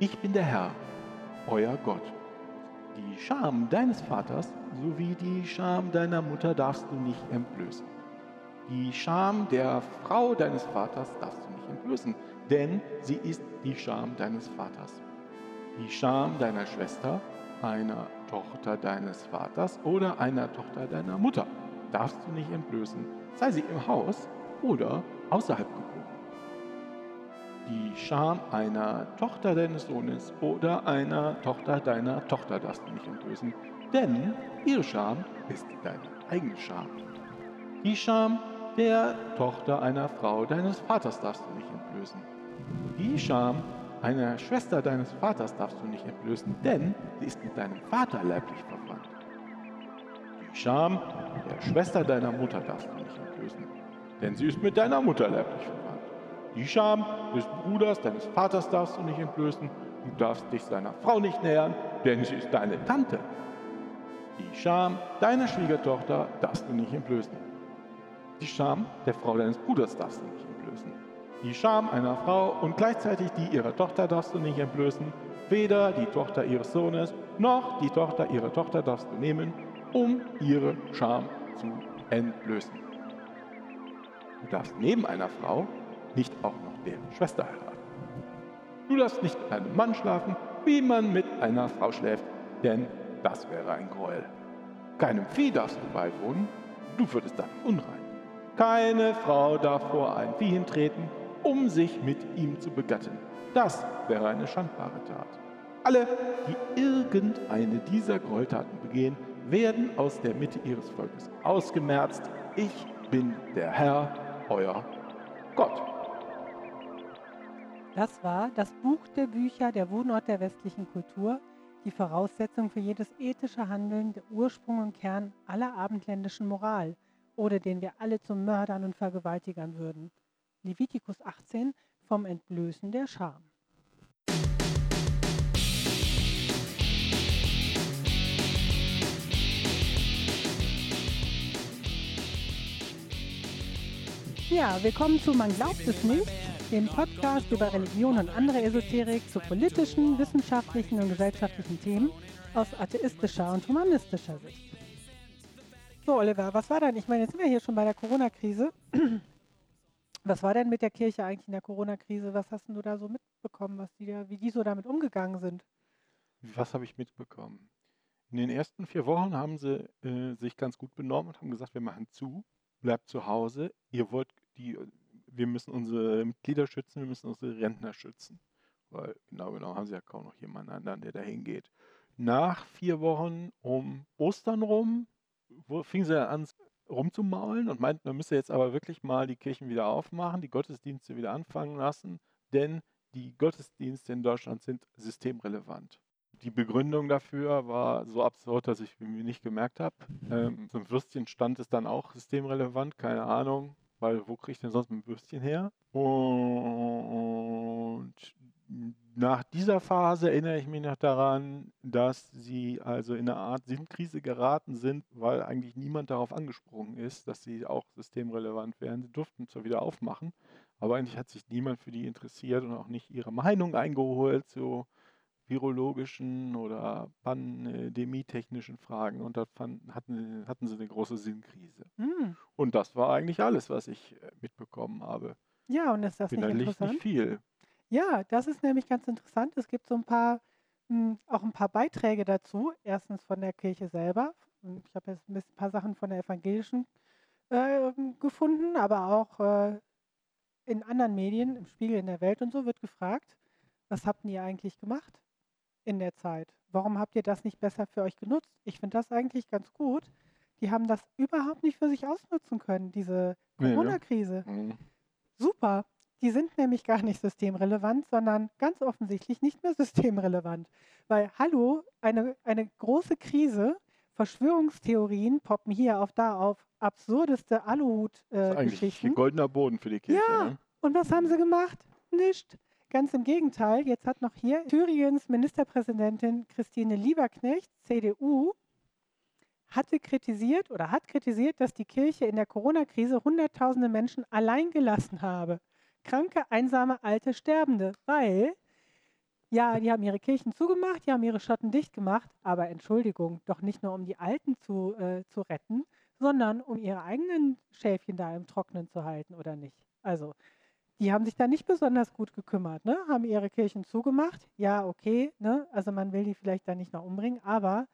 Ich bin der Herr, euer Gott. Die Scham deines Vaters sowie die Scham deiner Mutter darfst du nicht entblößen. Die Scham der Frau deines Vaters darfst du nicht entblößen, denn sie ist die Scham deines Vaters. Die Scham deiner Schwester, einer Tochter deines Vaters oder einer Tochter deiner Mutter darfst du nicht entblößen, sei sie im Haus oder außerhalb Scham einer Tochter deines Sohnes oder einer Tochter deiner Tochter darfst du nicht entblößen, denn ihre Scham ist deine eigene Scham. Die Scham der Tochter einer Frau deines Vaters darfst du nicht entblößen. Die Scham einer Schwester deines Vaters darfst du nicht entblößen, denn sie ist mit deinem Vater leiblich verwandt. Die Scham der Schwester deiner Mutter darfst du nicht entblößen, denn sie ist mit deiner Mutter leiblich verwandt. Die Scham des Bruders deines Vaters darfst du nicht entblößen, du darfst dich seiner Frau nicht nähern, denn sie ist deine Tante. Die Scham deiner Schwiegertochter darfst du nicht entblößen. Die Scham der Frau deines Bruders darfst du nicht entblößen. Die Scham einer Frau und gleichzeitig die ihrer Tochter darfst du nicht entblößen. Weder die Tochter ihres Sohnes noch die Tochter ihrer Tochter darfst du nehmen, um ihre Scham zu entblößen. Du darfst neben einer Frau nicht auch noch deren Schwester heiraten. Du darfst nicht mit einem Mann schlafen, wie man mit einer Frau schläft, denn das wäre ein Gräuel. Keinem Vieh darfst du beiwohnen, du würdest dann unrein. Keine Frau darf vor ein Vieh hintreten, um sich mit ihm zu begatten. Das wäre eine schandbare Tat. Alle, die irgendeine dieser Gräueltaten begehen, werden aus der Mitte ihres Volkes ausgemerzt. Ich bin der Herr, euer Gott. Das war das Buch der Bücher, der Wohnort der westlichen Kultur, die Voraussetzung für jedes ethische Handeln, der Ursprung und Kern aller abendländischen Moral, oder den wir alle zu Mördern und Vergewaltigern würden. Levitikus 18 vom Entblößen der Scham. Ja, willkommen zu Man glaubt es nicht, dem Podcast über Religion und andere Esoterik zu politischen, wissenschaftlichen und gesellschaftlichen Themen aus atheistischer und humanistischer Sicht. So, Oliver, was war denn? Ich meine, jetzt sind wir hier schon bei der Corona-Krise. Was war denn mit der Kirche eigentlich in der Corona-Krise? Was hast du da so mitbekommen, was die da, wie die so damit umgegangen sind? Was habe ich mitbekommen? In den ersten vier Wochen haben sie äh, sich ganz gut benommen und haben gesagt, wir machen zu, bleibt zu Hause. Ihr wollt die, wir müssen unsere Mitglieder schützen, wir müssen unsere Rentner schützen. Weil genau genau haben sie ja kaum noch jemanden anderen, der da hingeht. Nach vier Wochen um Ostern rum fing sie an rumzumaulen und meint, man müsse jetzt aber wirklich mal die Kirchen wieder aufmachen, die Gottesdienste wieder anfangen lassen, denn die Gottesdienste in Deutschland sind systemrelevant. Die Begründung dafür war so absurd, dass ich mir nicht gemerkt habe. Ähm, so ein Würstchenstand ist dann auch systemrelevant, keine Ahnung, weil wo kriege ich denn sonst ein Würstchen her? Und nach dieser Phase erinnere ich mich noch daran, dass sie also in eine Art Sinnkrise geraten sind, weil eigentlich niemand darauf angesprungen ist, dass sie auch systemrelevant wären. Sie durften zwar wieder aufmachen, aber eigentlich hat sich niemand für die interessiert und auch nicht ihre Meinung eingeholt zu virologischen oder pandemietechnischen Fragen. Und da fand, hatten, hatten sie eine große Sinnkrise. Hm. Und das war eigentlich alles, was ich äh, mitbekommen habe. Ja, und ist das nicht interessant? Nicht viel. Ja, das ist nämlich ganz interessant. Es gibt so ein paar, hm, auch ein paar Beiträge dazu. Erstens von der Kirche selber. Ich habe jetzt ein paar Sachen von der evangelischen äh, gefunden, aber auch äh, in anderen Medien, im Spiegel in der Welt und so, wird gefragt, was habt ihr eigentlich gemacht in der Zeit? Warum habt ihr das nicht besser für euch genutzt? Ich finde das eigentlich ganz gut. Die haben das überhaupt nicht für sich ausnutzen können, diese Nee, ne? Corona-Krise. Mhm. Super. Die sind nämlich gar nicht systemrelevant, sondern ganz offensichtlich nicht mehr systemrelevant. Weil, hallo, eine, eine große Krise, Verschwörungstheorien poppen hier auf da auf, absurdeste Das ist eigentlich Aluhut-Geschichten. goldener Boden für die Kirche. Ja. Ne? Und was haben sie gemacht? Nicht. Ganz im Gegenteil. Jetzt hat noch hier Thüringens Ministerpräsidentin Christine Lieberknecht, CDU, hatte kritisiert oder hat kritisiert, dass die Kirche in der Corona-Krise Hunderttausende Menschen allein gelassen habe. Kranke, einsame, alte, Sterbende. Weil Ja, die haben ihre Kirchen zugemacht, die haben ihre Schotten dicht gemacht, aber Entschuldigung, doch nicht nur um die Alten zu, äh, zu retten, sondern um ihre eigenen Schäfchen da im Trocknen zu halten, oder nicht? Also, die haben sich da nicht besonders gut gekümmert, ne? haben ihre Kirchen zugemacht. Ja, okay, ne? also man will die vielleicht da nicht noch umbringen, aber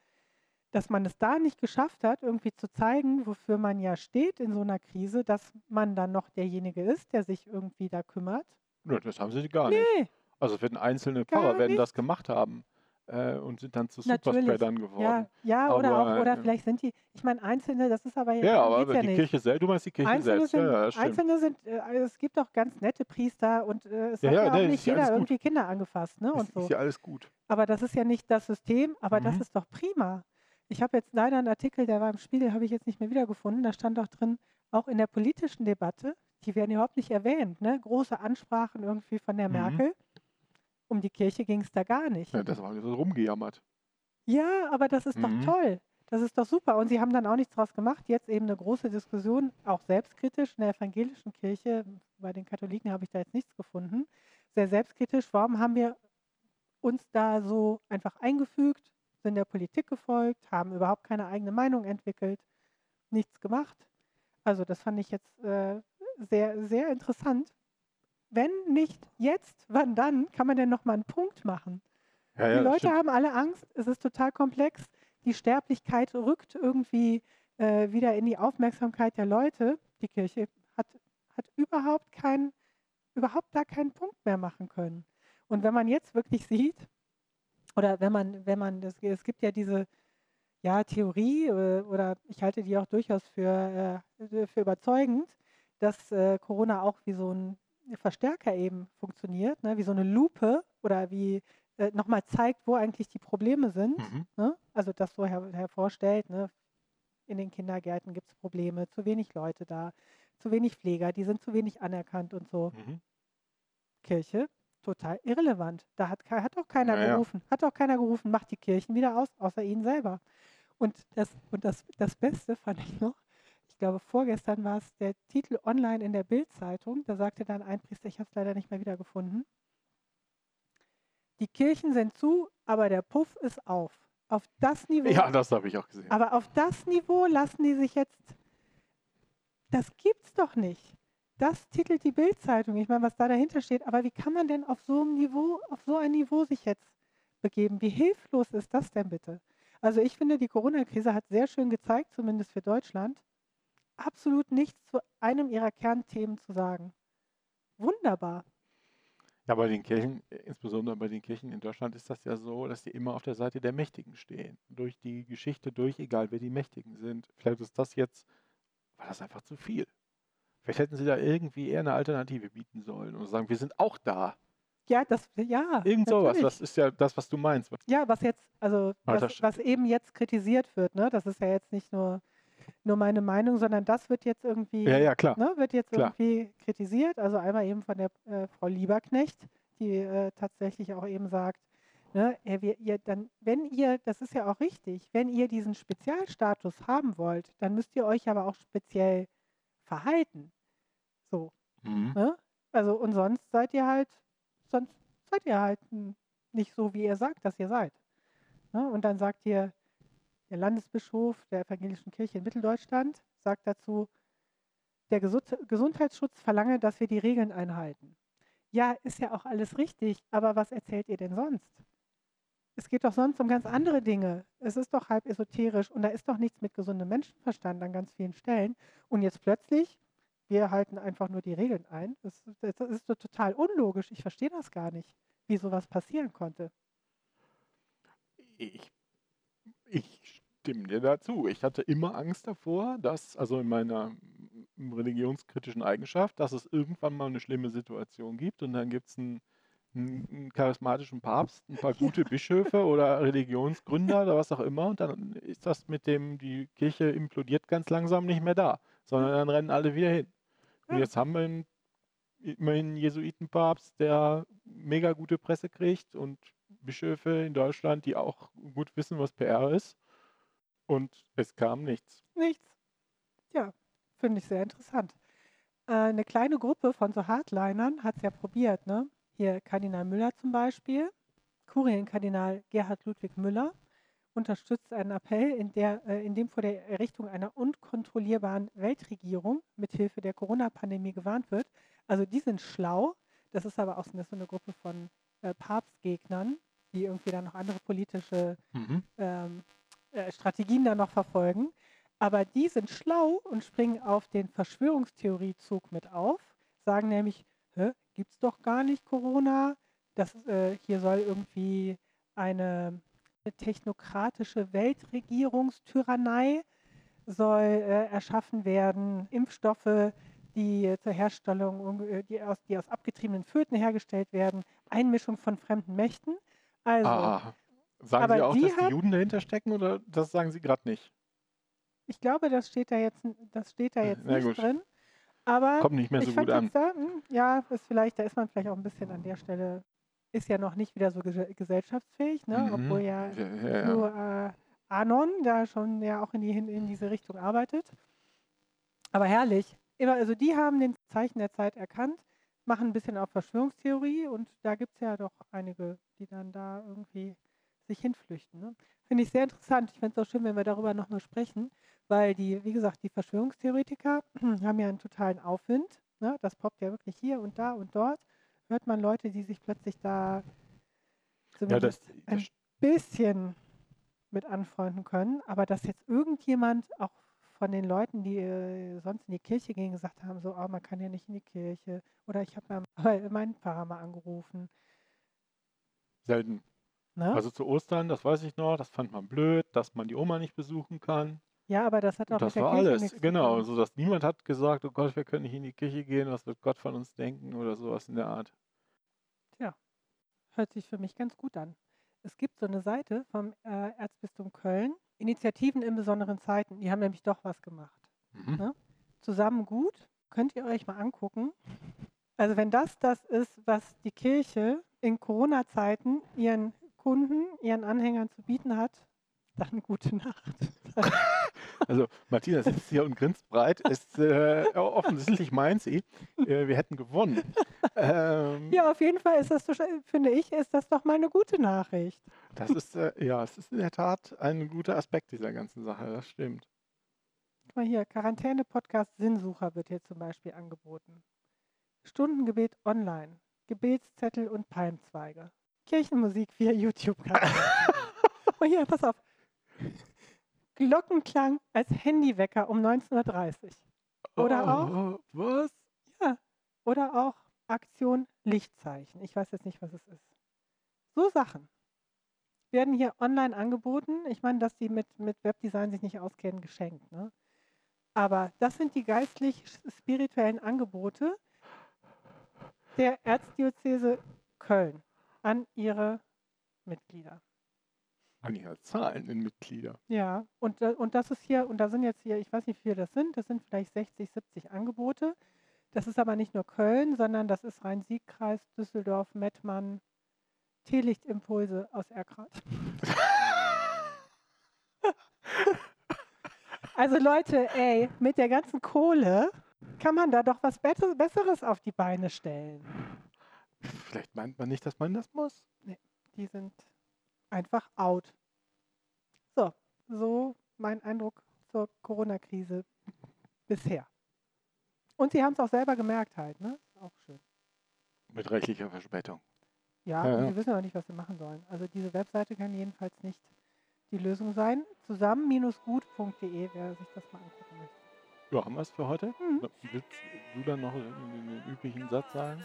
dass man es da nicht geschafft hat, irgendwie zu zeigen, wofür man ja steht in so einer Krise, dass man dann noch derjenige ist, der sich irgendwie da kümmert. Ja, das haben sie gar nicht. Nee, Also es werden einzelne Pfarrer werden das nicht. gemacht haben äh, und sind dann zu. Superspreadern Ja, geworden. ja, oder Aber, auch, oder äh, vielleicht sind die, ich meine, Einzelne, das ist aber, Ja, darum aber geht's ja die nicht. Kirche selbst, du meinst die Kirche Einzelne selbst, sind, ja, ja, das. Einzelne sind, äh, also es gibt auch ganz nette Priester und äh, es Ja, hat ja, ja auch nee, nicht ja jeder irgendwie Kinder angefasst, ne, und Ist, so. ist ja alles gut. Aber das ist ja nicht das System, aber das Mhm. ist doch prima. Ich habe jetzt leider einen Artikel, der war im Spiegel, habe ich jetzt nicht mehr wiedergefunden. Da stand auch drin, auch in der politischen Debatte, die werden überhaupt nicht erwähnt, ne? Große Ansprachen irgendwie von der Mhm. Merkel. Um die Kirche ging es da gar nicht. Ja, das war so rumgejammert. Ja, aber das ist Mhm. doch toll. Das ist doch super. Und sie haben dann auch nichts draus gemacht. Jetzt eben eine große Diskussion, auch selbstkritisch in der evangelischen Kirche. Bei den Katholiken habe ich da jetzt nichts gefunden. Sehr selbstkritisch. Warum haben wir uns da so einfach eingefügt, sind der Politik gefolgt, haben überhaupt keine eigene Meinung entwickelt, nichts gemacht? Also das fand ich jetzt äh, sehr, sehr interessant. Wenn nicht jetzt, wann dann kann man denn noch mal einen Punkt machen? Ja, Die ja, das Leute stimmt. haben alle Angst, es ist total komplex. Die Sterblichkeit rückt irgendwie äh, wieder in die Aufmerksamkeit der Leute. Die Kirche hat, hat überhaupt, kein, überhaupt da keinen Punkt mehr machen können. Und wenn man jetzt wirklich sieht, oder wenn man, wenn man, das, es gibt ja diese ja, Theorie, äh, oder ich halte die auch durchaus für, äh, für überzeugend, dass äh, Corona auch wie so ein Verstärker eben funktioniert, ne? wie so eine Lupe oder wie äh, nochmal zeigt, wo eigentlich die Probleme sind. Mhm. Ne? Also das so her hervorstellt, ne? in den Kindergärten gibt es Probleme, zu wenig Leute da, zu wenig Pfleger, die sind zu wenig anerkannt und so. Mhm. Kirche, total irrelevant. Da hat, hat auch keiner Ja, ja. gerufen, hat auch keiner gerufen, macht die Kirchen wieder aus, außer ihnen selber. Und das, und das, das Beste fand ich noch, ich glaube vorgestern war es der Titel online in der Bild-Zeitung, da sagte dann ein Priester, ich habe es leider nicht mehr wiedergefunden, die Kirchen sind zu, aber der Puff ist auf. Auf das Niveau, Ja, das habe ich auch gesehen. aber auf das Niveau lassen die sich jetzt, das gibt's doch nicht. Das titelt die Bild-Zeitung. Ich meine, was da dahinter steht. Aber wie kann man denn auf so einem Niveau, auf so ein Niveau sich jetzt begeben? Wie hilflos ist das denn bitte? Also ich finde, die Corona-Krise hat sehr schön gezeigt, zumindest für Deutschland, absolut nichts zu einem ihrer Kernthemen zu sagen. Wunderbar. Ja, bei den Kirchen, äh, insbesondere bei den Kirchen in Deutschland, ist das ja so, dass die immer auf der Seite der Mächtigen stehen. Durch die Geschichte durch, egal wer die Mächtigen sind. Vielleicht ist das jetzt, war das einfach zu viel. Vielleicht hätten sie da irgendwie eher eine Alternative bieten sollen und sagen, wir sind auch da. Ja, das, ja. Irgend sowas, das ist ja das, was du meinst. Ja, was jetzt, also was, was eben jetzt kritisiert wird, ne? Das ist ja jetzt nicht nur, nur meine Meinung, sondern das wird jetzt irgendwie, Ja, ja, klar. ne, wird jetzt Klar. irgendwie kritisiert. Also einmal eben von der äh, Frau Lieberknecht, die äh, tatsächlich auch eben sagt, ne, wir, ihr dann, wenn ihr, das ist ja auch richtig, wenn ihr diesen Spezialstatus haben wollt, dann müsst ihr euch aber auch speziell verhalten. So. Mhm. Ne? Also und sonst seid ihr halt, sonst seid ihr halt nicht so, wie ihr sagt, dass ihr seid. Ne? Und dann sagt ihr, der Landesbischof der Evangelischen Kirche in Mitteldeutschland sagt dazu, der Gesund Gesundheitsschutz verlange, dass wir die Regeln einhalten. Ja, ist ja auch alles richtig, aber was erzählt ihr denn sonst? Es geht doch sonst um ganz andere Dinge. Es ist doch halb esoterisch und da ist doch nichts mit gesundem Menschenverstand an ganz vielen Stellen. Und jetzt plötzlich, wir halten einfach nur die Regeln ein. Das, das ist doch total unlogisch. Ich verstehe das gar nicht, wie sowas passieren konnte. Ich, ich stimme dir dazu. Ich hatte immer Angst davor, dass, also in meiner mm, religionskritischen Eigenschaft, dass es irgendwann mal eine schlimme Situation gibt und dann gibt es einen, einen, charismatischen Papst, ein paar gute Bischöfe oder Religionsgründer oder was auch immer und dann ist das mit dem, die Kirche implodiert ganz langsam nicht mehr da, sondern dann rennen alle wieder hin. Und jetzt haben wir einen, immerhin einen Jesuitenpapst, der mega gute Presse kriegt und Bischöfe in Deutschland, die auch gut wissen, was PR ist. Und es kam nichts. Nichts. Ja, finde ich sehr interessant. Äh, eine kleine Gruppe von so Hardlinern hat es ja probiert, ne? Hier Kardinal Müller zum Beispiel, Kurienkardinal Gerhard Ludwig Müller unterstützt einen Appell, in, der, äh, in dem vor der Errichtung einer unkontrollierbaren Weltregierung mithilfe der Corona-Pandemie gewarnt wird. Also die sind schlau. Das ist aber auch so eine Gruppe von äh, Papstgegnern, die irgendwie dann noch andere politische Mhm. ähm, äh, Strategien da noch verfolgen. Aber die sind schlau und springen auf den Verschwörungstheoriezug mit auf, sagen nämlich, gibt es doch gar nicht Corona. Das, äh, hier soll irgendwie eine, technokratische Weltregierungstyrannei soll äh, erschaffen werden. Impfstoffe, die zur Herstellung, äh, die aus, die aus abgetriebenen Föten hergestellt werden. Einmischung von fremden Mächten. Also, Ah, sagen aber Sie auch, die dass die Juden dahinter stecken oder das sagen Sie gerade nicht? Ich glaube, das steht da jetzt, das steht da Äh, jetzt na nicht gut. drin. Aber Kommt nicht mehr so ich gut an. da, ja, ist vielleicht, da ist man vielleicht auch ein bisschen an der Stelle, ist ja noch nicht wieder so ges- gesellschaftsfähig, ne? Mhm. obwohl ja Ja, ja, ja. nur äh, Anon da schon ja auch in, die, in diese Richtung arbeitet. Aber herrlich. Immer, also die haben den Zeichen der Zeit erkannt, machen ein bisschen auf Verschwörungstheorie und da gibt es ja doch einige, die dann da irgendwie sich hinflüchten. Ne? Finde ich sehr interessant. Ich fände es auch schön, wenn wir darüber nochmal sprechen, weil die, wie gesagt, die Verschwörungstheoretiker haben ja einen totalen Aufwind. Ne? Das poppt ja wirklich hier und da und dort. Hört man Leute, die sich plötzlich da ja, das, zumindest ein bisschen mit anfreunden können, aber dass jetzt irgendjemand auch von den Leuten, die äh, sonst in die Kirche gehen, gesagt haben, so, oh, man kann ja nicht in die Kirche oder ich habe meinen Pfarrer mal angerufen. selten. Ne? Also zu Ostern, das weiß ich noch, das fand man blöd, dass man die Oma nicht besuchen kann. ja, aber das hat auch das mit der war Kirche alles. Genau, so dass niemand hat gesagt, oh Gott, wir können nicht in die Kirche gehen, was wird Gott von uns denken oder sowas in der Art. Hört sich für mich ganz gut an. Es gibt so eine Seite vom äh, Erzbistum Köln, Initiativen in besonderen Zeiten. Die haben nämlich doch was gemacht. Mhm. Ne? Zusammen gut, könnt ihr euch mal angucken. Also wenn das das ist, was die Kirche in Corona-Zeiten ihren Kunden, ihren Anhängern zu bieten hat, dann gute Nacht. Also Martina sitzt hier und grinst breit. Ist äh, offensichtlich meint sie, äh, wir hätten gewonnen. Ähm, ja, auf jeden Fall ist das, so- finde ich, ist das doch mal eine gute Nachricht. Das ist äh, ja, es ist in der Tat ein guter Aspekt dieser ganzen Sache. Das stimmt. Guck mal hier, Quarantäne-Podcast Sinnsucher wird hier zum Beispiel angeboten. Stundengebet online, Gebetszettel und Palmzweige. Kirchenmusik via YouTube-Kanal. oh hier, pass auf. Glockenklang als Handywecker um 19.30 Uhr. Oder auch, Oh, was? ja, oder auch Aktion Lichtzeichen. Ich weiß jetzt nicht, was es ist. So Sachen werden hier online angeboten. Ich meine, dass die mit, mit Webdesign sich nicht auskennen, geschenkt. Ne? Aber das sind die geistlich-spirituellen Angebote der Erzdiözese Köln an ihre Mitglieder. An ihrer zahlenden Mitglieder. Ja, und, da- und das ist hier, und da sind jetzt hier, ich weiß nicht, wie viele das sind, das sind vielleicht 60, 70 Angebote. Das ist aber nicht nur Köln, sondern das ist Rhein-Sieg-Kreis, Düsseldorf, Mettmann, Teelichtimpulse aus Erkrath. also Leute, ey, mit der ganzen Kohle kann man da doch was Besseres auf die Beine stellen. Vielleicht meint man nicht, dass man das muss. Die sind einfach out. So, so mein Eindruck zur Corona-Krise bisher. Und sie haben es auch selber gemerkt halt, ne? Ist Auch schön. Mit rechtlicher Verspätung. Ja, Ja, und ja. sie wissen auch nicht, was sie machen sollen. Also diese Webseite kann jedenfalls nicht die Lösung sein. Zusammen-gut.de, wer sich das mal angucken möchte. Ja, haben wir es für heute? Mhm. Willst du dann noch den üblichen Satz sagen?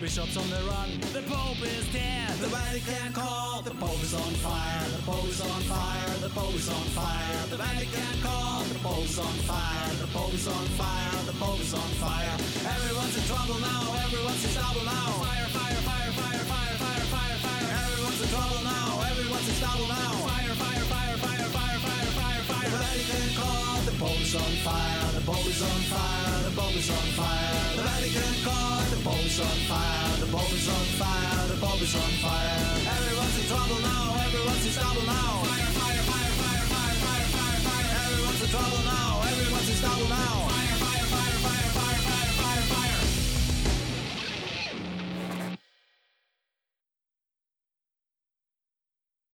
Bishops on the run, the Pope is dead. The Vatican called, the Pope is on fire. The Pope is on fire, the Pope is on fire. The Vatican called, the Pope is on fire. The Pope is on fire, the Pope is on fire. Everyone's in trouble now, everyone's in trouble now. Fire, fire, fire, fire, fire, fire, fire, fire. Everyone's in trouble now, everyone's in trouble now. Fire, fire, fire, fire, fire, fire, fire, fire. The Vatican called, the Pope is on fire. The Pope is on fire the Pope is on fire. The Vatican caught the Pope is on fire. The Pope is on fire. The Pope is on fire. Everyone's in trouble now. Everyone's in trouble now. Fire, fire, fire, fire, fire, fire, fire, fire. Everyone's in trouble now. Everyone's in trouble now.